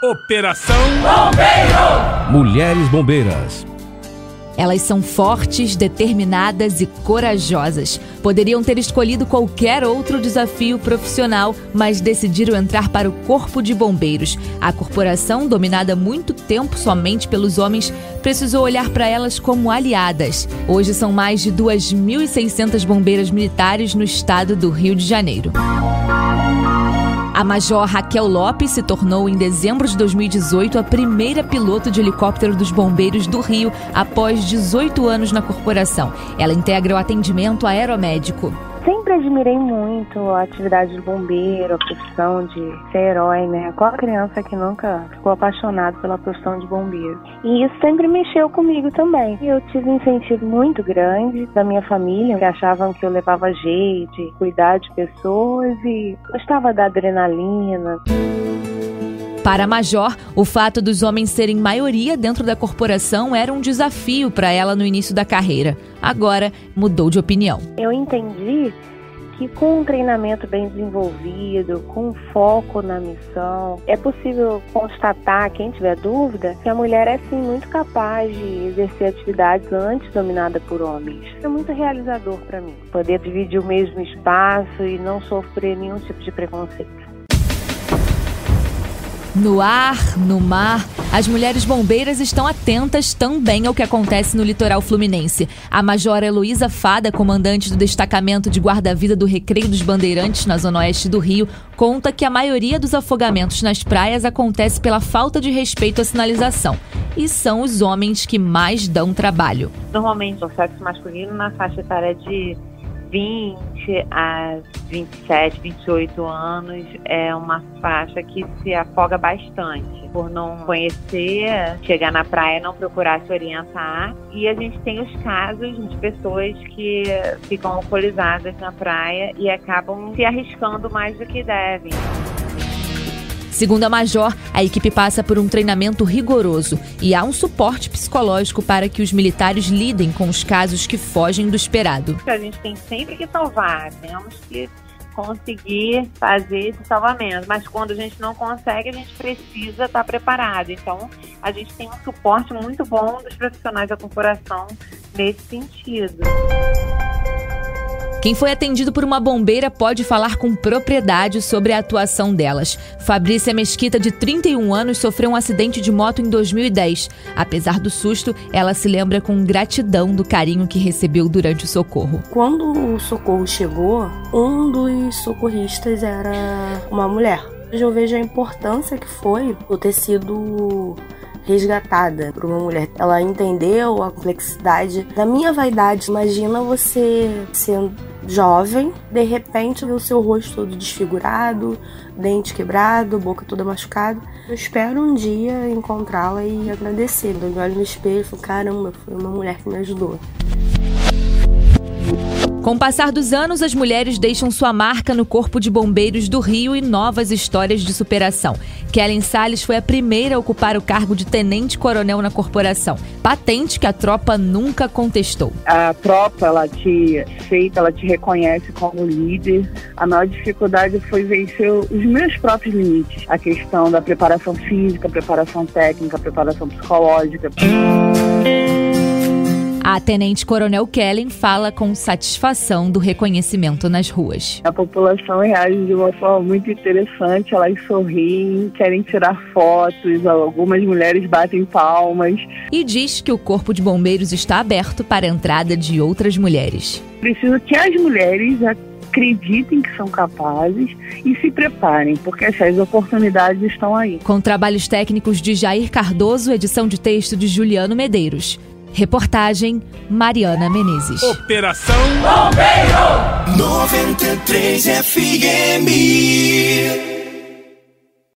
Operação Bombeiro! Mulheres Bombeiras. Elas são fortes, determinadas e corajosas. Poderiam ter escolhido qualquer outro desafio profissional, mas decidiram entrar para o Corpo de Bombeiros. A corporação, dominada muito tempo somente pelos homens, precisou olhar para elas como aliadas. Hoje são mais de 2.600 bombeiras militares no estado do Rio de Janeiro. A Major Raquel Lopes se tornou, em dezembro de 2018, a primeira piloto de helicóptero dos Bombeiros do Rio após 18 anos na corporação. Ela integra o atendimento aeromédico sempre admirei muito a atividade de bombeiro, a profissão de ser herói, né? Qual criança que nunca ficou apaixonado pela profissão de bombeiro? E isso sempre mexeu comigo também. Eu tive um incentivo muito grande da minha família, que achavam que eu levava jeito, cuidar de pessoas e gostava da adrenalina. Para a Major, o fato dos homens serem maioria dentro da corporação era um desafio para ela no início da carreira. Agora, mudou de opinião. Eu entendi que com um treinamento bem desenvolvido, com foco na missão, é possível constatar, quem tiver dúvida, que a mulher é sim muito capaz de exercer atividades antes dominadas por homens. É muito realizador para mim, poder dividir o mesmo espaço e não sofrer nenhum tipo de preconceito. No ar, no mar, as mulheres bombeiras estão atentas também ao que acontece no litoral fluminense. A Major Heloísa Fada, comandante do destacamento de guarda-vida do Recreio dos Bandeirantes, na zona oeste do Rio, conta que a maioria dos afogamentos nas praias acontece pela falta de respeito à sinalização. E são os homens que mais dão trabalho. Normalmente, o sexo masculino na faixa etária de 20 a 27, 28 anos é uma faixa que se afoga bastante por não conhecer, chegar na praia, não procurar se orientar. E a gente tem os casos de pessoas que ficam alcoolizadas na praia e acabam se arriscando mais do que devem. Segundo a Major, a equipe passa por um treinamento rigoroso e há um suporte psicológico para que os militares lidem com os casos que fogem do esperado. A gente tem sempre que salvar, temos que conseguir fazer esse salvamento, mas quando a gente não consegue, a gente precisa estar preparado. Então, a gente tem um suporte muito bom dos profissionais da corporação nesse sentido. Quem foi atendido por uma bombeira pode falar com propriedade sobre a atuação delas. Fabrícia Mesquita, de 31 anos, sofreu um acidente de moto em 2010. Apesar do susto, ela se lembra com gratidão do carinho que recebeu durante o socorro. Quando o socorro chegou, um dos socorristas era uma mulher. Hoje eu vejo a importância que foi o ter sido resgatada por uma mulher. Ela entendeu a complexidade da minha vaidade. Imagina você sendo jovem, de repente o seu rosto todo desfigurado, dente quebrado, boca toda machucada. Eu espero um dia encontrá-la e agradecer. Eu olho no espelho e falo, caramba, foi uma mulher que me ajudou. Com o passar dos anos, as mulheres deixam sua marca no Corpo de Bombeiros do Rio e novas histórias de superação. Kellen Salles foi a primeira a ocupar o cargo de tenente-coronel na corporação, patente que a tropa nunca contestou. A tropa, ela te aceita, ela te reconhece como líder. A maior dificuldade foi vencer os meus próprios limites. A questão da preparação física, preparação técnica, preparação psicológica. A Tenente Coronel Kellen fala com satisfação do reconhecimento nas ruas. A população reage de uma forma muito interessante, elas sorriem, querem tirar fotos, algumas mulheres batem palmas. E diz que o Corpo de Bombeiros está aberto para a entrada de outras mulheres. Preciso que as mulheres acreditem que são capazes e se preparem, porque essas oportunidades estão aí. Com trabalhos técnicos de Jair Cardoso, edição de texto de Juliano Medeiros. Reportagem Mariana Menezes. Operação Bombeiro 93 FM.